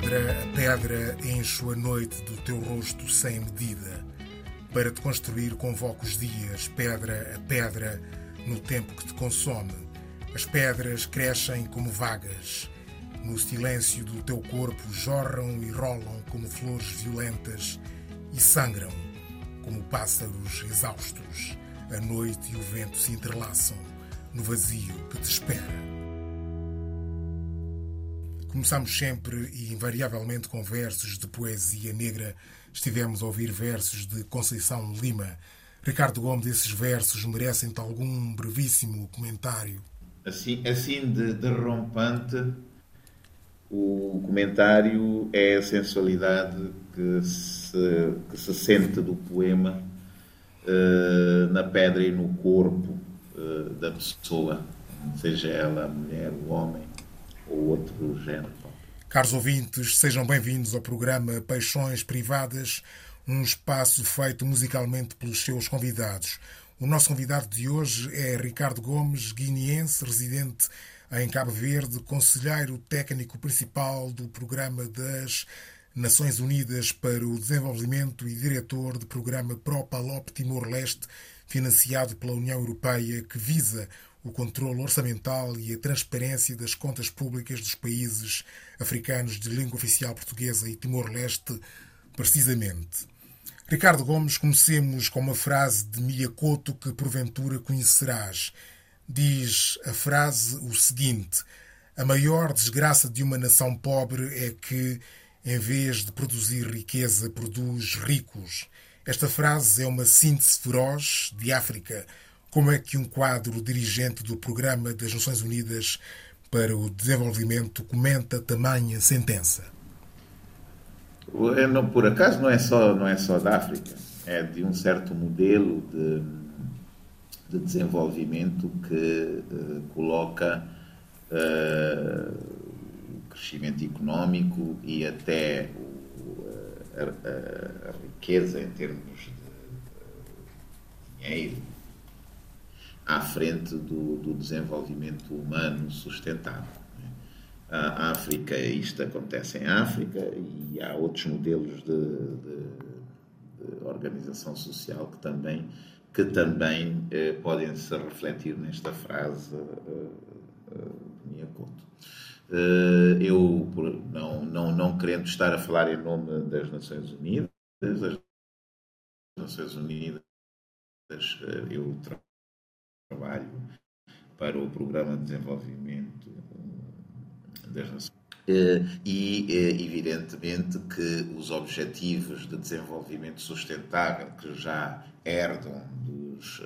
Pedra a pedra encho a noite do teu rosto sem medida. Para te construir convoco os dias, pedra a pedra, no tempo que te consome. As pedras crescem como vagas. No silêncio do teu corpo jorram e rolam como flores violentas e sangram como pássaros exaustos. A noite e o vento se entrelaçam no vazio que te espera. Começamos sempre e invariavelmente com versos de poesia negra. Estivemos a ouvir versos de Conceição Lima. Ricardo Gomes, esses versos merecem-te algum brevíssimo comentário? Assim, assim de, de rompante, o comentário é a sensualidade que se, que se sente do poema uh, na pedra e no corpo uh, da pessoa, seja ela a mulher, o homem ou outro género. Caros ouvintes, sejam bem-vindos ao programa Paixões Privadas, um espaço feito musicalmente pelos seus convidados. O nosso convidado de hoje é Ricardo Gomes, guineense, residente em Cabo Verde, conselheiro técnico principal do Programa das Nações Unidas para o Desenvolvimento e diretor do programa ProPalop Timor-Leste, financiado pela União Europeia, que visa o controle orçamental e a transparência das contas públicas dos países africanos de língua oficial portuguesa e Timor-Leste, precisamente. Ricardo Gomes, comecemos com uma frase de Miyakoto que porventura conhecerás. Diz a frase o seguinte: A maior desgraça de uma nação pobre é que, em vez de produzir riqueza, produz ricos. Esta frase é uma síntese feroz de África como é que um quadro dirigente do Programa das Nações Unidas para o Desenvolvimento comenta tamanha sentença? É, por acaso não é só não é só da África, é de um certo modelo de, de desenvolvimento que uh, coloca uh, o crescimento económico e até o, a, a, a, riqueza em termos de dinheiro à frente do, do desenvolvimento humano sustentável. A África, isto acontece em África e há outros modelos de, de, de organização social que também, que também eh, podem se refletir nesta frase eh, eh, de minha conta. Eh, eu, não, não, não querendo estar a falar em nome das Nações Unidas, as Nações Unidas, eu trabalho para o Programa de Desenvolvimento das Nações. Eh, e, eh, evidentemente, que os objetivos de desenvolvimento sustentável que já herdam dos,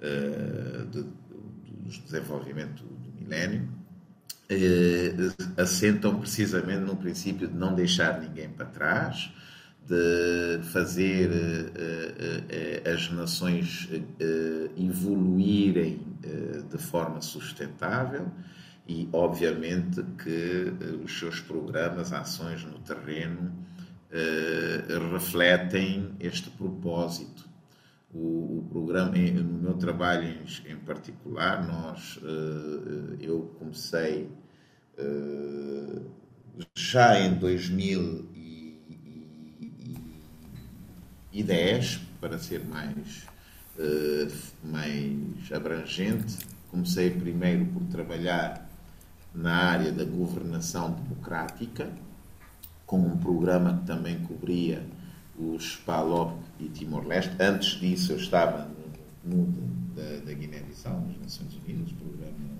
eh, dos desenvolvimento do milénio assentam precisamente no princípio de não deixar ninguém para trás, de fazer uh, uh, as nações evoluírem de forma sustentável e, obviamente, que os seus programas, ações no terreno refletem este propósito. O, o programa, no meu trabalho em, em particular, nós, eu comecei já em 2000 ideias para ser mais, uh, mais abrangente. Comecei primeiro por trabalhar na área da governação democrática, com um programa que também cobria os PALOP e Timor-Leste. Antes disso, eu estava no, da, da Guiné-Bissau, nas Nações Unidas, programa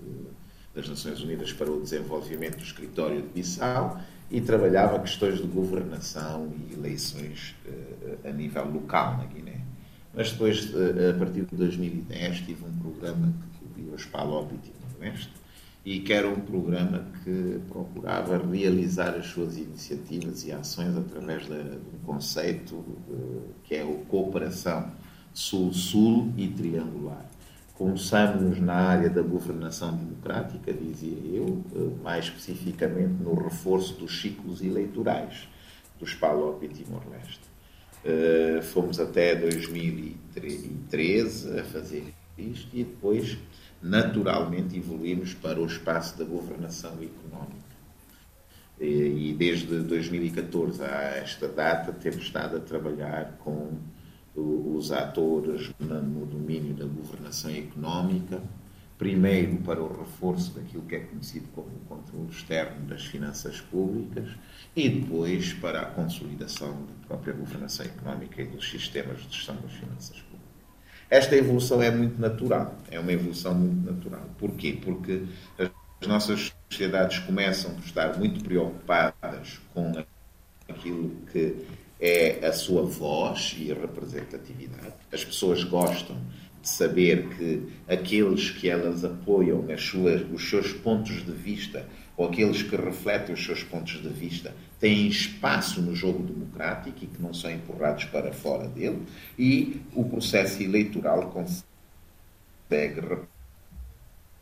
uh, das Nações Unidas para o Desenvolvimento do Escritório de Bissau e trabalhava questões de governação e eleições uh, a nível local na Guiné. Mas depois, uh, a partir de 2010, tive um programa que cobriu as PALOP e Timor-Leste e que era um programa que procurava realizar as suas iniciativas e ações através de, um conceito uh, que é o cooperação sul-sul e triangular Começamos na área da governação democrática, dizia eu, eh, mais especificamente no reforço dos ciclos eleitorais dos PALOP e Timor-Leste. Eh, fomos até 2013 a fazer isto e depois, naturalmente, evoluímos para o espaço da governação económica. E, desde 2014 a esta data temos estado a trabalhar com os atores no domínio da governação económica, primeiro para o reforço daquilo que é conhecido como o controle externo das finanças públicas e depois para a consolidação da própria governação económica e dos sistemas de gestão das finanças públicas. Esta evolução é muito natural, é uma evolução muito natural. Porquê? Porque as nossas sociedades começam a estar muito preocupadas com aquilo que é a sua voz e a representatividade. As pessoas gostam de saber que aqueles que elas apoiam, as suas, os seus pontos de vista, ou aqueles que refletem os seus pontos de vista, têm espaço no jogo democrático e que não são empurrados para fora dele, e o processo eleitoral consegue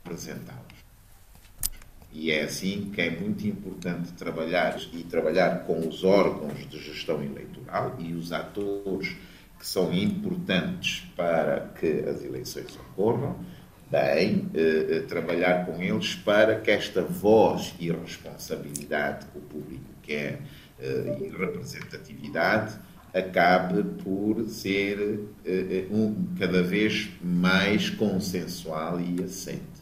representá-los. E é assim que é muito importante trabalhar e trabalhar com os órgãos de gestão eleitoral e os atores que são importantes para que as eleições ocorram, bem eh, eh, trabalhar com eles para que esta voz e responsabilidade que o público quer eh, e representatividade acabe por ser eh, eh um, cada vez mais consensual e assente.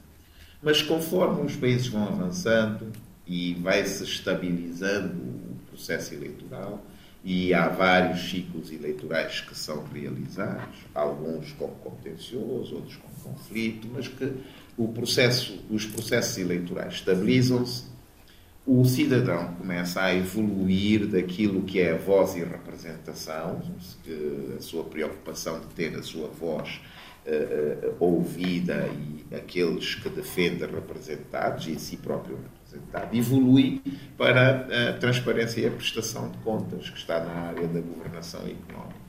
Mas conforme os países vão avançando e vai se estabilizando o processo eleitoral, e há vários ciclos eleitorais que são realizados, alguns com contencioso, outros com conflito, mas que o processo, os processos eleitorais estabilizam-se, o cidadão começa a evoluir daquilo que é a voz e representação, a sua preocupação de ter a sua voz uh, ouvida e aqueles que defendem representados e si próprio representado, evolui para a transparência e a prestação de contas, que está na área da governação económica.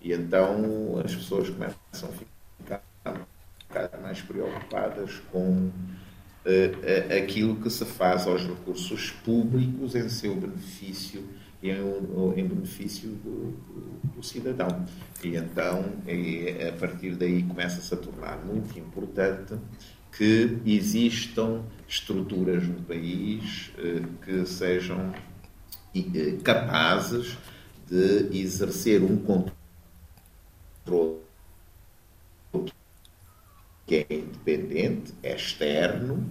E então as pessoas começam a ficar, ficar mais preocupadas com uh, aquilo que se faz aos recursos públicos em seu benefício em, em benefício do, do, cidadão. E então, é, a partir daí, começa-se a tornar muito importante que existam estruturas no país eh, que sejam eh, capazes de exercer um controle que é independente, é externo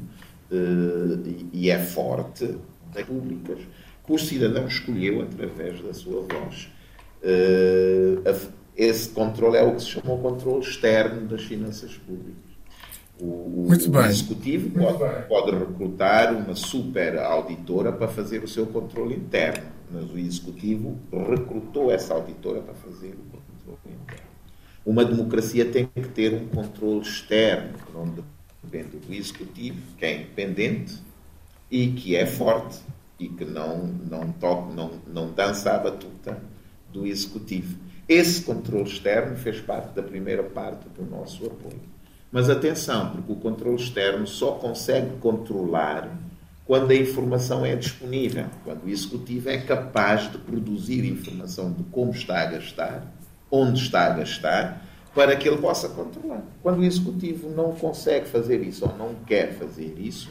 eh, e é forte das públicas que o cidadão escolheu através da sua voz. Uh, esse controle é o que se chama o controle externo das finanças públicas. O, o executivo pode, pode, recrutar uma super auditora para fazer o seu controle interno, mas o executivo recrutou essa auditora para fazer o controle interno. Uma democracia tem que ter um controle externo, que não depende do executivo, que é independente e que é forte e que não, não, toca, não, não dança a batuta do executivo. Esse controle externo fez parte da primeira parte do nosso apoio. Mas atenção, porque o controle externo só consegue controlar quando a informação é disponível, quando o executivo é capaz de produzir informação de como está a gastar, onde está a gastar, para que ele possa controlar. Quando o executivo não consegue fazer isso ou não quer fazer isso,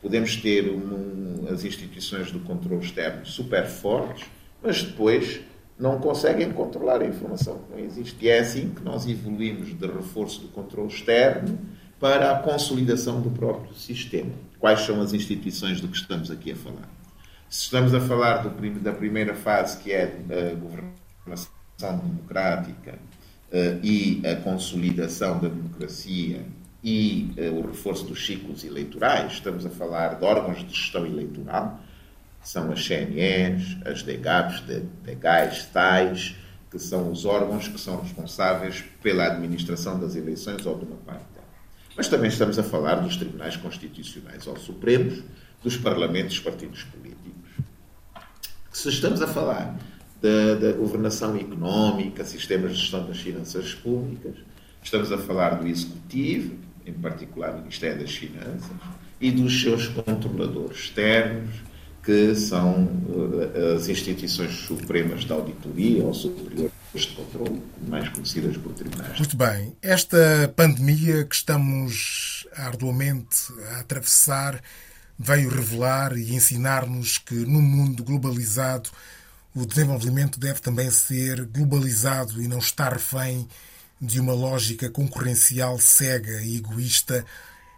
Podemos ter um, as instituições do controle externo super fortes, mas depois não conseguem controlar a informação que não existe. E é assim que nós evoluímos de reforço do controle externo para a consolidação do próprio sistema. Quais são as instituições do que estamos aqui a falar? Se estamos a falar do, da primeira fase, que é a governação democrática uh, e a consolidação da democracia e uh, o reforço dos ciclos eleitorais, estamos a falar de órgãos de gestão eleitoral, são as CNEs, as DGAPs, DGAIs, TAIs, que são os órgãos que são responsáveis pela administração das eleições ou de uma parte delas. Mas também estamos a falar dos tribunais constitucionais ou supremos, dos parlamentos dos partidos políticos. Se estamos a falar da, da governação económica, sistemas de gestão das finanças públicas, estamos a falar do executivo, em particular o Ministério das Finanças, e dos seus controladores externos, que são uh, as instituições supremas da auditoria ou superiores de controle, mais conhecidas por tribunais. Muito bem. Esta pandemia que estamos arduamente a atravessar veio revelar e ensinar-nos que num mundo globalizado o desenvolvimento deve também ser globalizado e não estar refém de uma lógica concorrencial cega e egoísta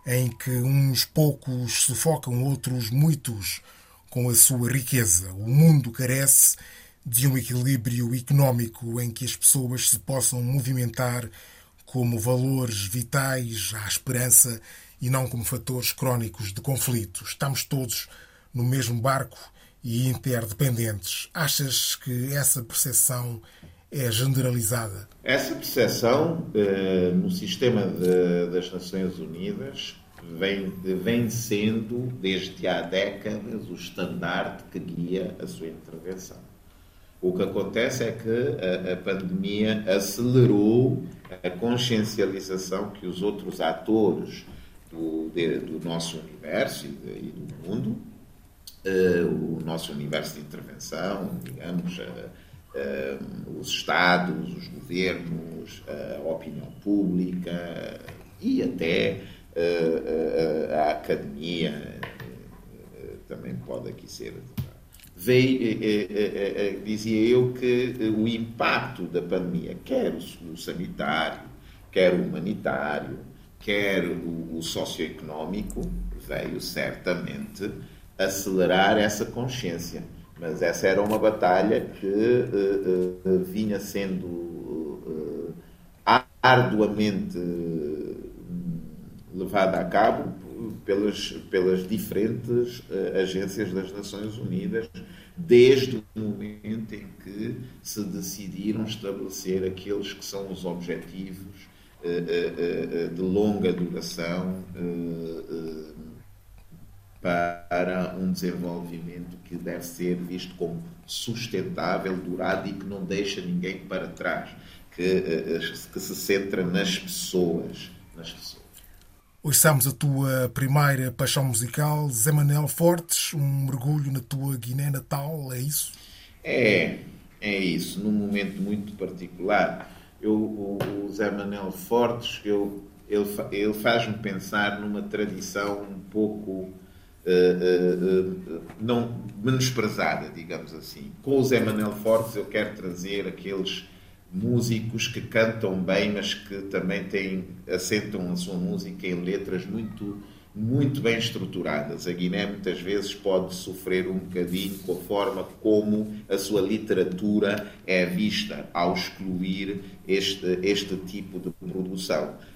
em que uns poucos sufocam outros muitos com a sua riqueza. O mundo carece de um equilíbrio económico em que as pessoas se possam movimentar como valores vitais à esperança e não como fatores crónicos de conflito. Estamos todos no mesmo barco e interdependentes. Achas que essa percepção é generalizada? Essa percepção eh, no sistema de, das Nações Unidas vem, vem sendo, desde há décadas, o estandarte que guia a sua intervenção. O que acontece é que a, a pandemia acelerou a consciencialização que os outros atores do, de, do nosso universo e, de, e do mundo, uh, o nosso universo de intervenção, digamos, uh, uh, os Estados, os governos, a opinião pública e até a academia também pode aqui ser. Veio, dizia eu que o impacto da pandemia, quer o sanitário, quer o humanitário, quer o, o socioeconómico, veio certamente acelerar essa consciência. Mas essa era uma batalha que uh, uh, vinha sendo uh, arduamente levada a cabo pelas, pelas diferentes agências das Nações Unidas, desde o momento em que se decidiram estabelecer aqueles que são os objetivos de longa duração para um desenvolvimento que deve ser visto como sustentável, durado e que não deixa ninguém para trás, que, que se centra nas pessoas. Nas pessoas. Ouçamos a tua primeira paixão musical, Zé Manel Fortes, um mergulho na tua Guiné natal, é isso? É, é isso, num momento muito particular eu, o, o Zé Manel Fortes, eu, ele, ele faz-me pensar numa tradição um pouco uh, uh, não menosprezada, digamos assim. Com o Zé Manel Fortes eu quero trazer aqueles músicos que cantam bem, mas que também têm, assentam a sua música em letras muito muito bem estruturadas. A Guiné muitas vezes pode sofrer um bocadinho com a forma como a sua literatura é vista ao excluir este, este tipo de produção eh, eh,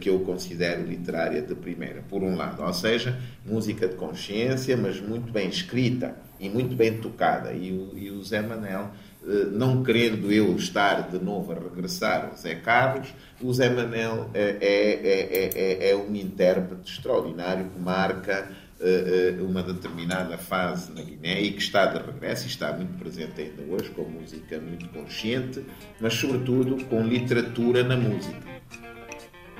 que eu considero literária de primeira, por um lado, ou seja, música de consciência, mas muito bem escrita e muito bem tocada. E o, e o Zé Manel eh, não querendo eu estar de novo a regressar ao Zé Carlos, o Zé Manel é, é, é, é um intérprete extraordinário que marca uma determinada fase na Guiné e que está de regresso e está muito presente ainda hoje, com música muito consciente, mas sobretudo com literatura na música.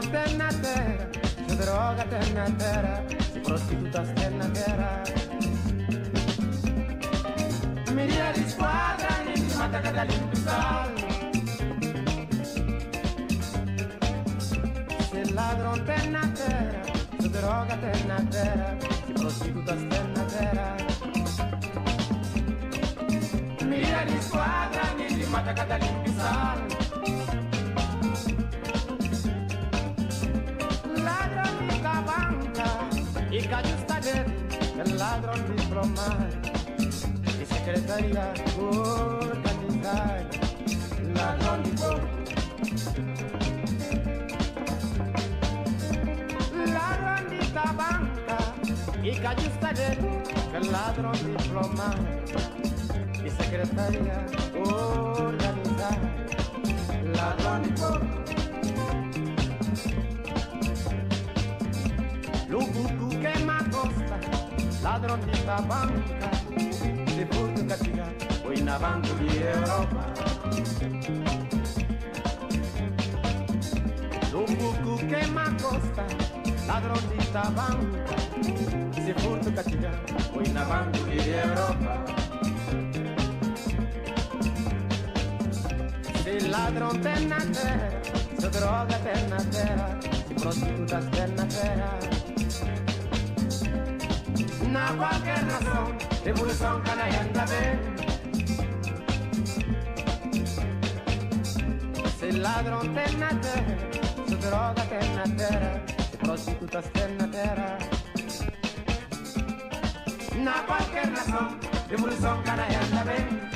ternatera, se droga ternatera, se prostitutas ternatera. Miriadi squadra, niente mata Catalina Pizarro. Se ladron ternatera, se droga ternatera, se prostitutas ternatera. Miriadi squadra, niente mata Catalina gallos el ladrón diplomático y secretaria organizar ladrón diplomático. Ladrón de esta banca y gallos el ladrón diplomático y secretaria ladrão de tabanca, se furto castigar, foi na banca de Europa. No buco queima costa, ladrão de tabanca, se furto castigar, foi na banca de Europa. Se ladrão tem na terra, se droga tem na terra, se prostitutas tem na terra na qualquer nação, revolução canaiana vem. Se ladrão tem na terra, se droga tem na terra, se prostitutas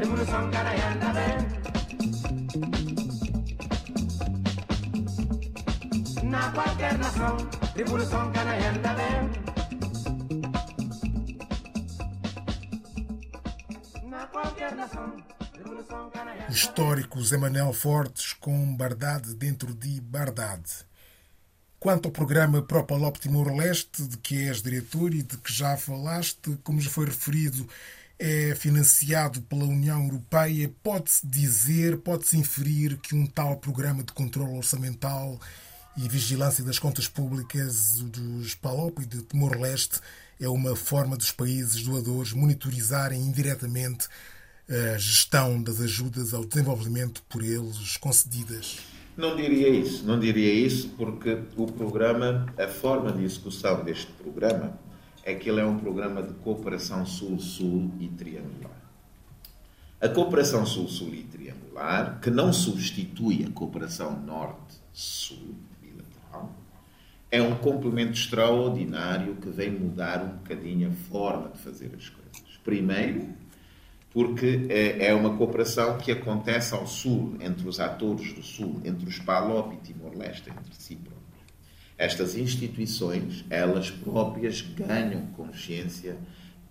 tem na terra. Na qualquer nação, revolução canaiana vem. Históricos Emanuel Fortes com Bardade dentro de Bardade. Quanto ao programa Propalop Timor-Leste, de que és diretor e de que já falaste, como já foi referido, é financiado pela União Europeia, pode-se dizer, pode-se inferir que um tal programa de controle orçamental e vigilância das contas públicas dos PALOP e de Timor-Leste é uma forma dos países doadores monitorizarem indiretamente a gestão das ajudas ao desenvolvimento por eles concedidas? Não diria isso, não diria isso, porque o programa, a forma de execução deste programa é que ele é um programa de cooperação sul-sul e triangular. A cooperação sul-sul e triangular, que não substitui a cooperação norte-sul bilateral, é um complemento extraordinário que vem mudar um bocadinho a forma de fazer as coisas. Primeiro, porque é, é uma cooperação que acontece ao Sul, entre os atores do Sul, entre os PALOP e Timor-Leste, entre si próprios. Estas instituições, elas próprias ganham consciência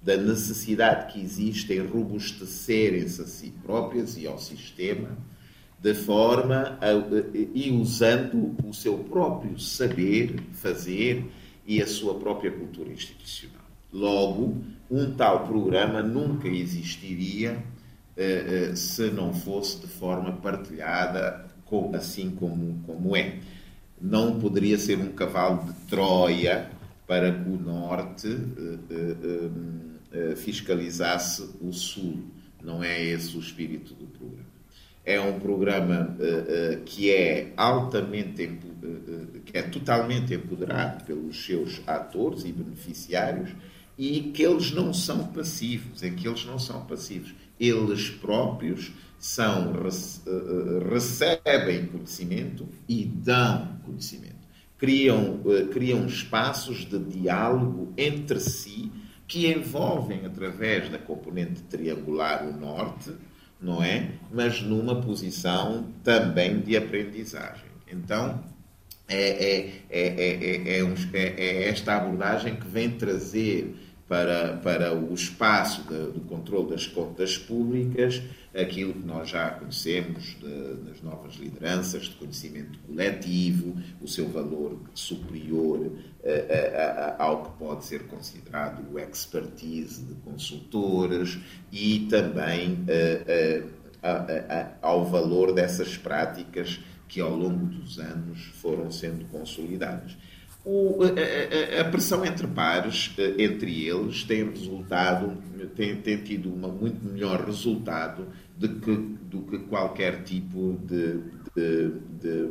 da necessidade que existe em robustecerem-se a si próprias e ao sistema, de forma a, e usando o seu próprio saber fazer e a sua própria cultura institucional. Logo, um tal programa nunca existiria uh, uh, se não fosse de forma partilhada, assim como, como é. Não poderia ser um cavalo de Troia para que o Norte uh, fiscalizasse o Sul. Não é esse o espírito do programa. É um programa que é altamente, que é totalmente empoderado pelos seus atores e beneficiários e que eles não são passivos, é que eles não são passivos. Eles próprios são, eh, recebem conhecimento e dão conhecimento. Criam, eh, criam espaços de diálogo entre si que envolvem, através da componente triangular, o norte, não é? Mas numa posição também de aprendizagem. Então, é, é, é, é, esta abordagem que vem trazer para, para o espaço de, do controle das contas públicas, aquilo que nós já conhecemos de, das novas lideranças, de conhecimento coletivo, o seu valor superior uh, uh, ao que pode ser considerado o expertise de consultores e também uh, ao valor dessas práticas que ao longo dos anos foram sendo consolidadas. O, a, a, pressão entre pares, eh, entre eles, tem resultado, tem, tem tido um muito melhor resultado do que, do que qualquer tipo de, de, de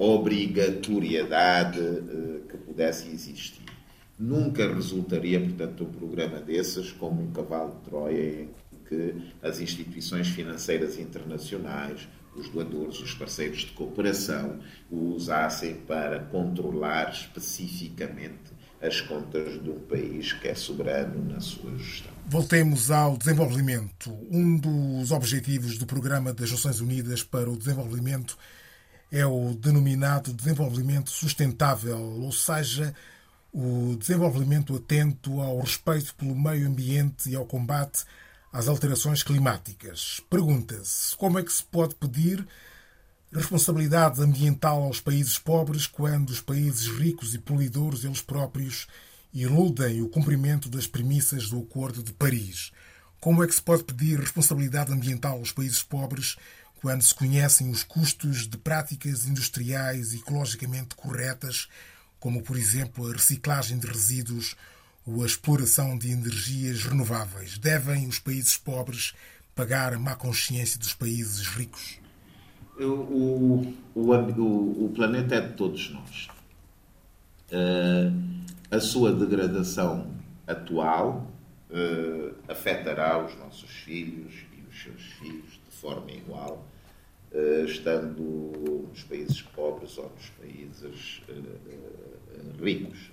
obrigatoriedade que pudesse existir. Nunca resultaria, portanto, um programa desses como um cavalo de Troia em que as instituições financeiras internacionais, os doadores, os parceiros de cooperação, o usassem para controlar especificamente as contas de um país que é soberano na sua gestão. Voltemos ao desenvolvimento. Um dos objetivos do Programa das Nações Unidas para o Desenvolvimento é o denominado desenvolvimento sustentável, ou seja, o desenvolvimento atento ao respeito pelo meio ambiente e ao combate às alterações climáticas. Pergunta-se como é que se pode pedir responsabilidade ambiental aos países pobres quando os países ricos e poluidores eles próprios iludem o cumprimento das premissas do Acordo de Paris. Como é que se pode pedir responsabilidade ambiental aos países pobres quando se conhecem os custos de práticas industriais ecologicamente corretas, como, por exemplo, a reciclagem de resíduos ou a exploração de energias renováveis? Devem os países pobres pagar a má consciência dos países ricos? O, o, o, o planeta é de todos nós. Uh, a sua degradação atual uh, afetará os nossos filhos e os seus filhos de forma igual, uh, estando nos países pobres ou nos países ricos.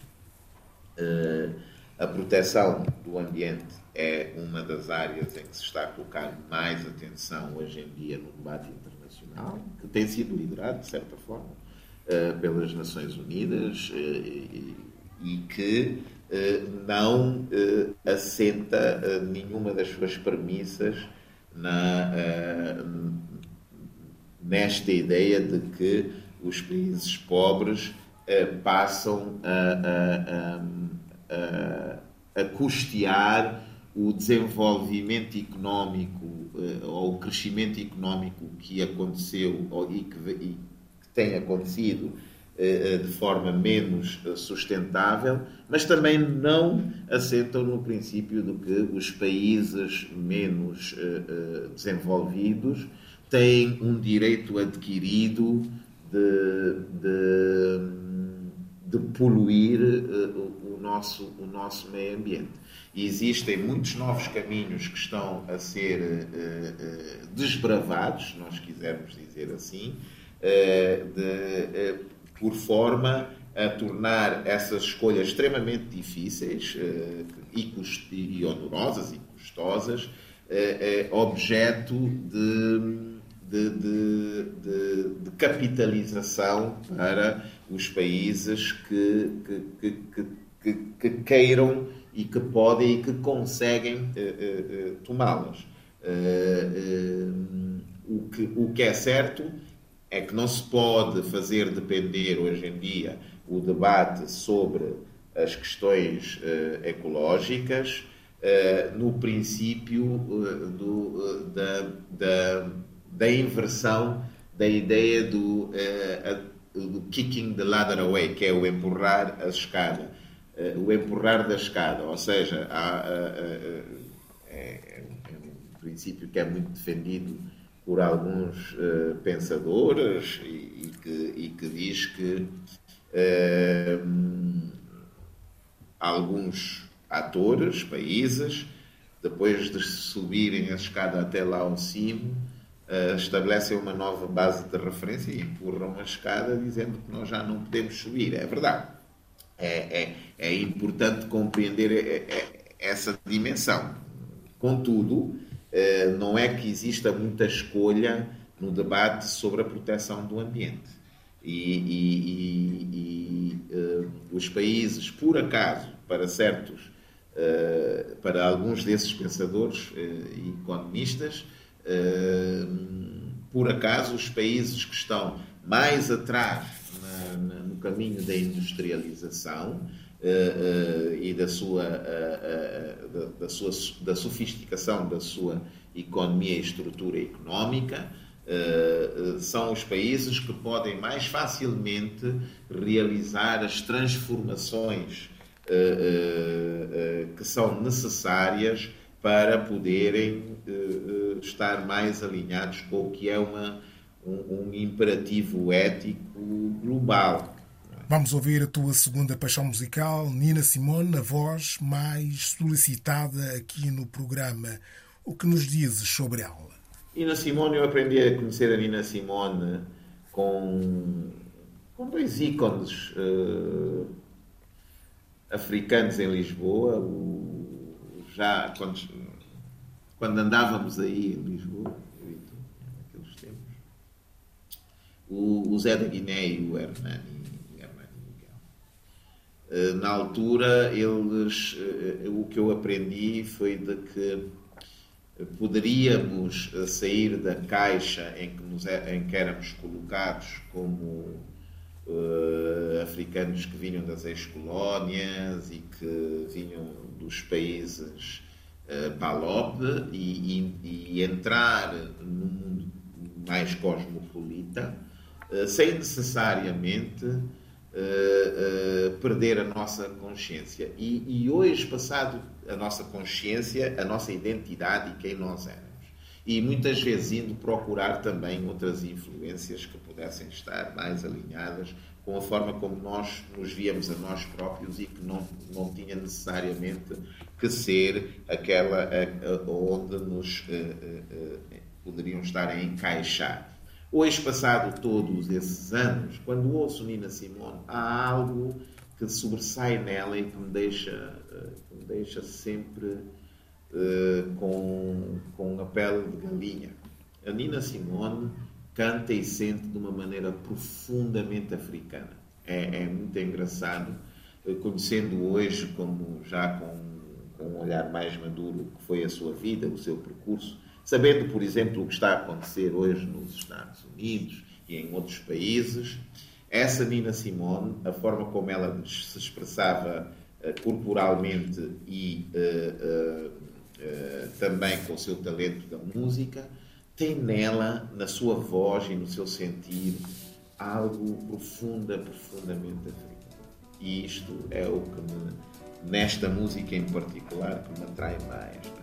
A proteção do ambiente é uma das áreas em que se está a colocar mais atenção hoje em dia no debate internacional, que tem sido liderado, de certa forma, eh, pelas Nações Unidas eh, e que eh, não assenta nenhuma das suas premissas na, nesta ideia de que os países pobres passam a, a, a, custear o desenvolvimento económico uh, ou o crescimento económico que aconteceu e, que, e que tem acontecido uh, de forma menos sustentável, mas também não assentam no princípio de que os países menos desenvolvidos têm um direito adquirido de, de, de poluir nosso, o nosso meio ambiente. E existem muitos novos caminhos que estão a ser uh, uh, desbravados, se nós quisermos dizer assim, uh, de, por forma a tornar essas escolhas extremamente difíceis e, cust e onerosas e custosas objeto de, de, de, de, capitalização para os países que, que, que, que, que queiram e que podem e que conseguem uh, uh, tomá-las. o, que, o que é certo é que não se pode fazer depender hoje em dia o debate sobre as questões ecológicas no princípio do, da, da, da, inversão da ideia do, do kicking the ladder away, que é o empurrar a escada o empurrar da escada, ou seja, há, uh, é, é, um princípio que é muito defendido por alguns pensadores e, e, que, e, que, diz que alguns atores, países, depois de subirem a escada até lá ao cimo, estabelecem uma nova base de referência e empurram a escada dizendo que nós já não podemos subir. É verdade é, é, é importante compreender é, é, essa dimensão. Contudo, não é que exista muita escolha no debate sobre a proteção do ambiente. E, e, e, e uh, os países, por acaso, para certos, uh, para alguns desses pensadores uh, e economistas, por acaso, os países que estão mais atrás na, no caminho da industrialização uh, uh, e da sua, uh, da, da, sua da sofisticação da sua economia e estrutura económica são os países que podem mais facilmente realizar as transformações que são necessárias para poderem estar mais alinhados com o que é uma um, um imperativo ético global. Vamos ouvir a tua segunda paixão musical, Nina Simone, a voz mais solicitada aqui no programa. O que nos dizes sobre ela? Nina Simone, eu aprendi a conhecer a Nina Simone com, com dois ícones uh, africanos em Lisboa. O, já quando, quando andávamos aí em Lisboa, naqueles tempos, o, o Zé da Guiné e o Hernani. Uh, na altura, eles, uh, o que eu aprendi foi de que poderíamos eh, sair da caixa em que, nos, é, em que éramos colocados como uh, africanos que vinham das ex-colónias e que vinham dos países uh, PALOP e, e, e, entrar num mundo mais cosmopolita uh, sem necessariamente perder a nossa consciência. E, e hoje, passado a nossa consciência, a nossa identidade e quem nós éramos. E muitas vezes indo procurar também outras influências que pudessem estar mais alinhadas com a forma como nós nos víamos a nós próprios e que não, não tinha necessariamente que ser aquela a, a, onde nos a, poderiam estar a encaixar. Hoje, passado todos esses anos, quando ouço Nina Simone, há algo que sobressai nela e que me deixa deixa sempre uh, com, com a pele de galinha. A Nina Simone canta e sente de uma maneira profundamente africana. É, é muito engraçado, uh, conhecendo hoje, como já com, com um olhar mais maduro, que foi a sua vida, o seu percurso, sabendo, por exemplo, o que está a acontecer hoje nos Estados Unidos e em outros países, essa Nina Simone, a forma como ela se expressava eh, corporalmente e uh, uh, também com o seu talento da música, tem nela, na sua voz e no seu sentir, algo profunda, profundamente africano. E isto é o que me, nesta música em particular, que me atrai mais.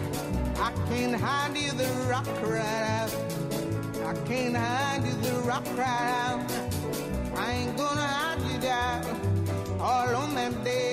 can't hide you, the rock cried out. I can't hide you, the rock cried out. I ain't gonna hide you down all on that day.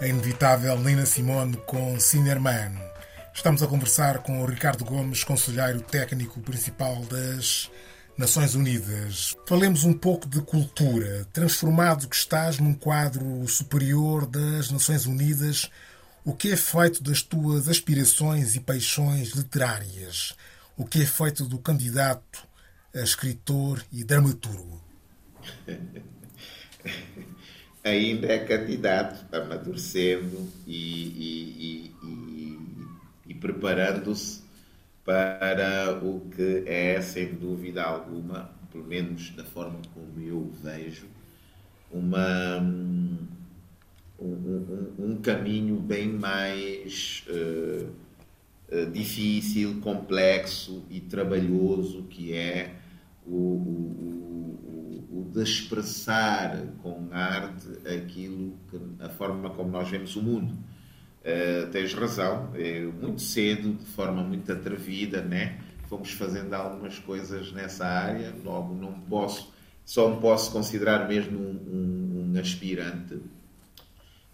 A inevitável Nina Simone com Cinerman. Estamos a conversar com o Ricardo Gomes, conselheiro técnico principal das Nações Unidas. Falemos um pouco de cultura. Transformado que estás num quadro superior das Nações Unidas, o que é feito das tuas aspirações e paixões literárias? O que é feito do candidato a escritor e dramaturgo? Ainda é candidato, amadurecendo e, e, e, e preparando-se para o que é, sem dúvida alguma, pelo menos da forma como eu vejo, uma, um, um, um caminho bem mais uh, difícil, complexo e trabalhoso que é o, o de expressar com arte aquilo que, a forma como nós vemos o mundo Uh, tens razão, eu, muito cedo, de forma muito atrevida, né? fomos fazendo algumas coisas nessa área, logo não posso, só me posso considerar mesmo um, um, um aspirante,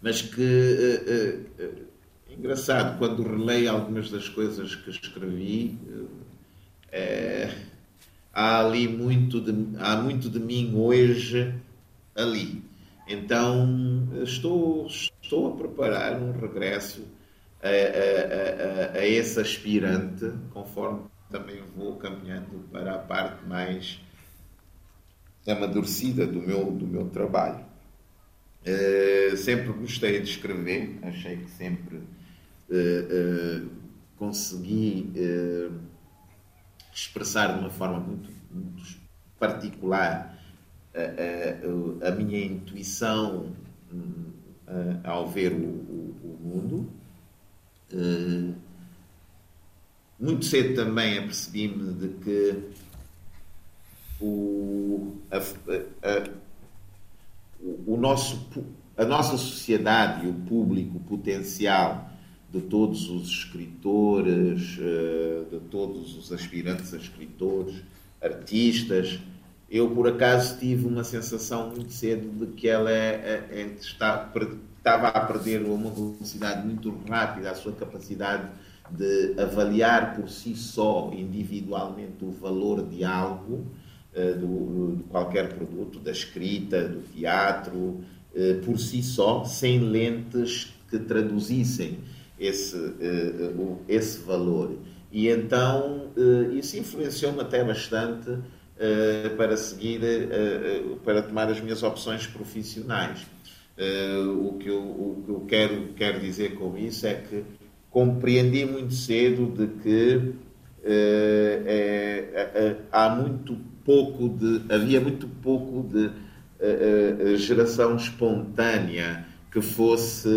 mas que, uh, uh, engraçado, quando releio algumas das coisas que escrevi, há ali muito de, há muito de mim hoje ali. Então estou, estou a preparar um regresso a, a, a, a, esse aspirante, conforme também vou caminhando para a parte mais amadurecida do meu, do meu trabalho. Uh, sempre gostei de escrever, achei que sempre uh, uh, consegui expressar de uma forma muito, muito particular a, a, a minha intuição ao ver o, o, o mundo. muito cedo também apercebi-me de que o, a, a, o nosso, a nossa sociedade e o público potencial de todos os escritores, de todos os aspirantes a escritores, artistas, eu por acaso tive uma sensação muito cedo de que ela é, é, está, estava a perder uma velocidade muito rápida, a sua capacidade de avaliar por si só, individualmente, o valor de algo, do, de qualquer produto, da escrita, do teatro, por si só, sem lentes que traduzissem esse, uh, esse valor. E então isso influenciou-me até bastante uh, para seguir, uh, para tomar as minhas opções profissionais. o, que eu, o que eu quero, quero dizer com isso é que compreendi muito cedo de que é, há muito pouco de, havia muito pouco de geração espontânea que fosse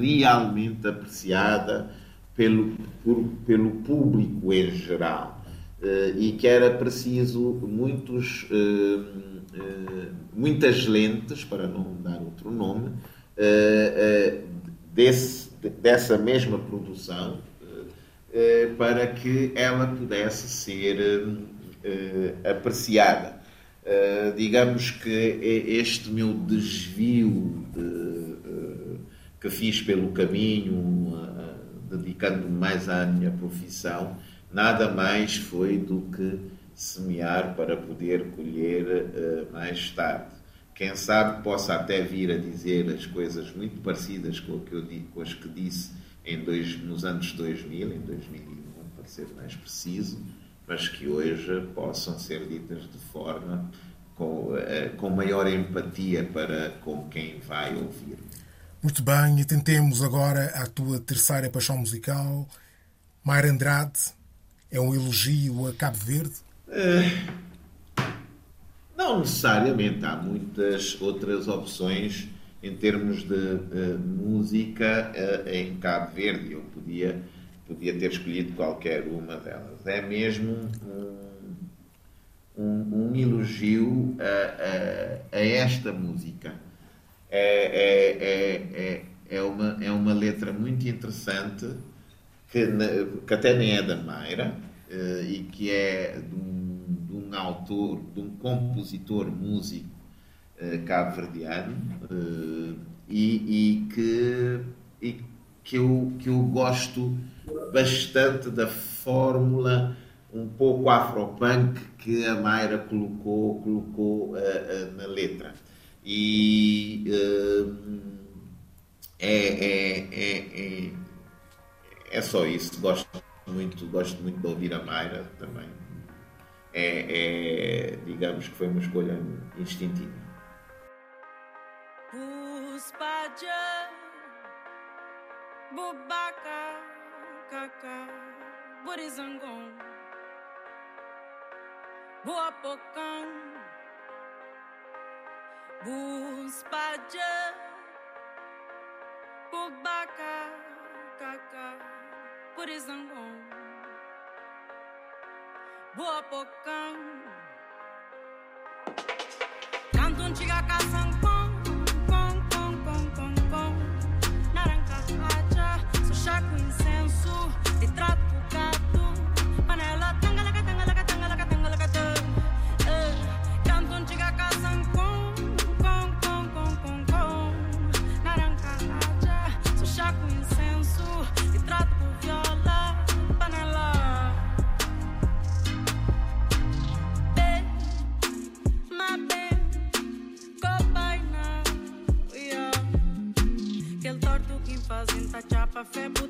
realmente apreciada pelo, por, pelo público em geral. Eh, e que era preciso muitos, muitas lentes, para não dar outro nome, desse, dessa mesma produção para que ela pudesse ser apreciada. Digamos que este meu desvio de, que fiz pelo caminho, dedicando-me mais à minha profissão, nada mais foi do que semear para poder colher uh, mais tarde. Quem sabe possa até vir a dizer as coisas muito parecidas com, o que eu, com as que disse em dois, nos anos 2000, em 2001, para ser mais preciso, mas que hoje possam ser ditas de forma com, uh, com maior empatia para com quem vai ouvir. Muito bem, atentemos agora à tua terceira paixão musical, Mayra Andrade, é um elogio a Cabo Verde? É, não necessariamente. Há muitas outras opções em termos de uh, música uh, em Cabo Verde. Eu podia, podia ter escolhido qualquer uma delas. É mesmo um, um, um elogio a, a, a, esta música. É, é, é, é, é, uma, é uma letra muito interessante que, que até nem é da Mayra, uh, e que é de um, de um, autor, de um compositor músico uh, cabo-verdiano, uh, e, e que, e que, eu, que eu gosto bastante da fórmula um pouco afropunk que a Mayra colocou, colocou uh, uh, na letra. E uh, é, é, é, é, só isso. Gosto muito, gosto muito de ouvir a Mayra também. É, é digamos que foi uma escolha instintiva. Bubaka, kaka burizangong buapokang buspaje bubaka kaka burizangong buapokang canto antiga canção family.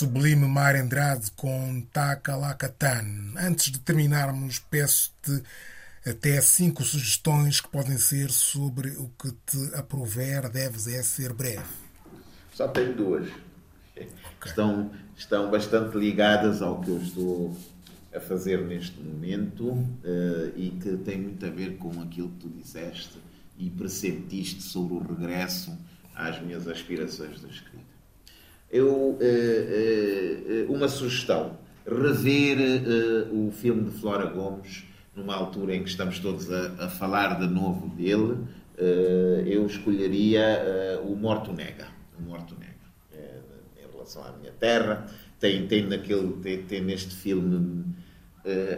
Sublime Mar Andrade com Takalakatan. Antes de terminarmos, peço-te até cinco sugestões que podem ser sobre o que te aprover, deves é ser breve. Só tenho duas. Okay. Estão, estão bastante ligadas ao que eu estou a fazer neste momento uh, e que tem muito a ver com aquilo que tu disseste e pressentiste sobre o regresso às minhas aspirações da escrita eu, uh, uh, uma sugestão, rever o filme de Flora Gomes, numa altura em que estamos todos a, a falar de novo dele, eu escolheria o Morto Nega. O Morto Nega, em relação à minha terra. Tem, tem, naquele, tem, tem neste filme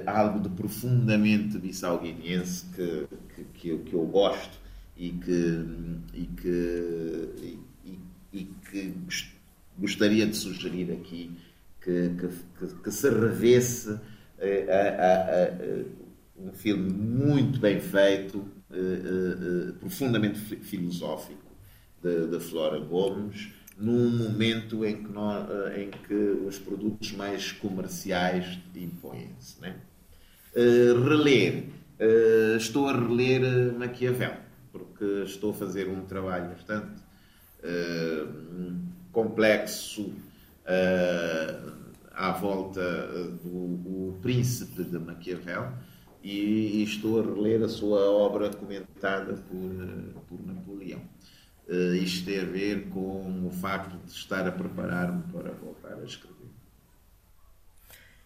algo de profundamente bissau-guineense que, que, que, eu, que eu gosto e que, e que, e, e que gostaria de sugerir aqui que, que, que se revesse eh, a, a, a, um filme muito bem feito, eh, eh, profundamente filosófico, de Flora Gomes, num momento em que, nós, em que os produtos mais comerciais impõem-se. Né? Reler. Estou a reler Maquiavel, porque estou a fazer um trabalho bastante uh, complexo à volta do Príncipe de Maquiavel e, e, estou a reler a sua obra comentada por, por Napoleão. Uh, isto tem a ver com o facto de estar a preparar-me para voltar a escrever.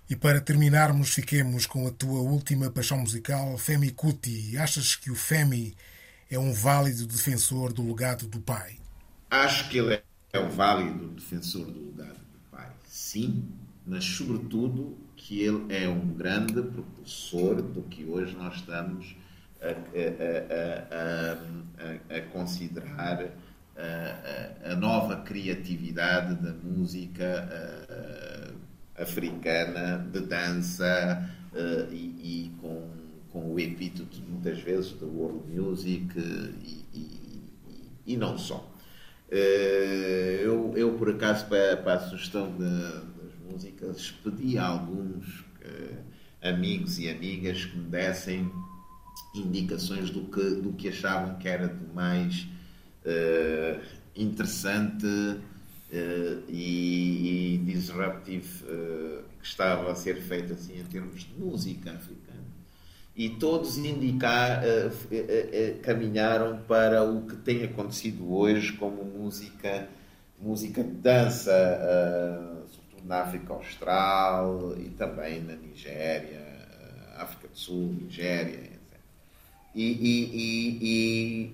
E para terminarmos, fiquemos com a tua última paixão musical, Femi Kuti. Achas que o Femi é um válido defensor do legado do pai? Acho que ele é um válido defensor do legado do pai, sim, mas sobretudo que ele é um grande propulsor do que hoje nós estamos a, a, a, a considerar a, nova criatividade da música africana, de dança e, e com, com o epíteto muitas vezes da world music e, e, e não só. Eu, eu, por acaso, para, para a sugestão de, das músicas, pedi a alguns amigos e amigas que me dessem indicações do que, do que achavam que era de mais uh, interessante uh, e, e, disruptive uh, que estava a ser feito assim em termos de música africana. E todos indicar, caminharam para o que tem acontecido hoje como música, música de dança, sobretudo na África Austral e também na Nigéria, África do Sul, Nigéria, e, e, e, e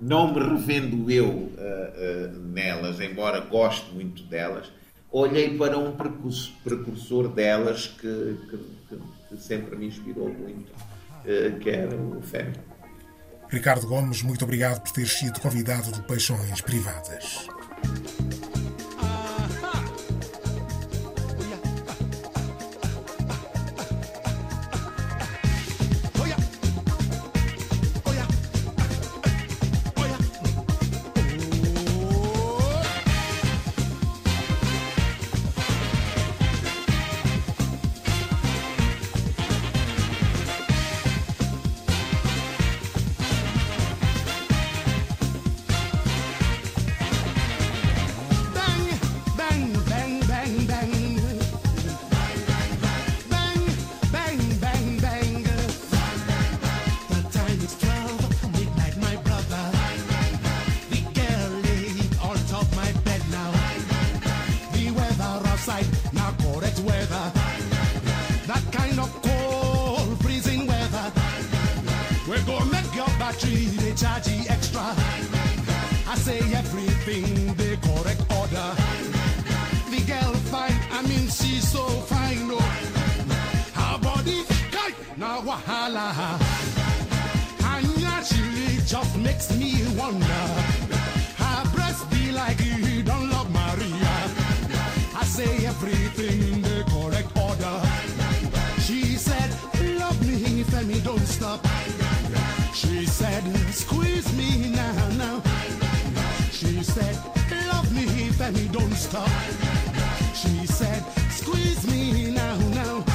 não me revendo eu uh, uh, nelas, embora goste muito delas, olhei para um precursor, precursor delas que, que, sempre me inspirou muito, uh, que era o Fêmea. Ricardo Gomes, muito obrigado por ter sido convidado de Paixões Privadas. say everything in the correct order. She said, love me, tell me don't stop. She said, squeeze me now, now. She said, love me, tell me don't stop. She said, squeeze me now, now.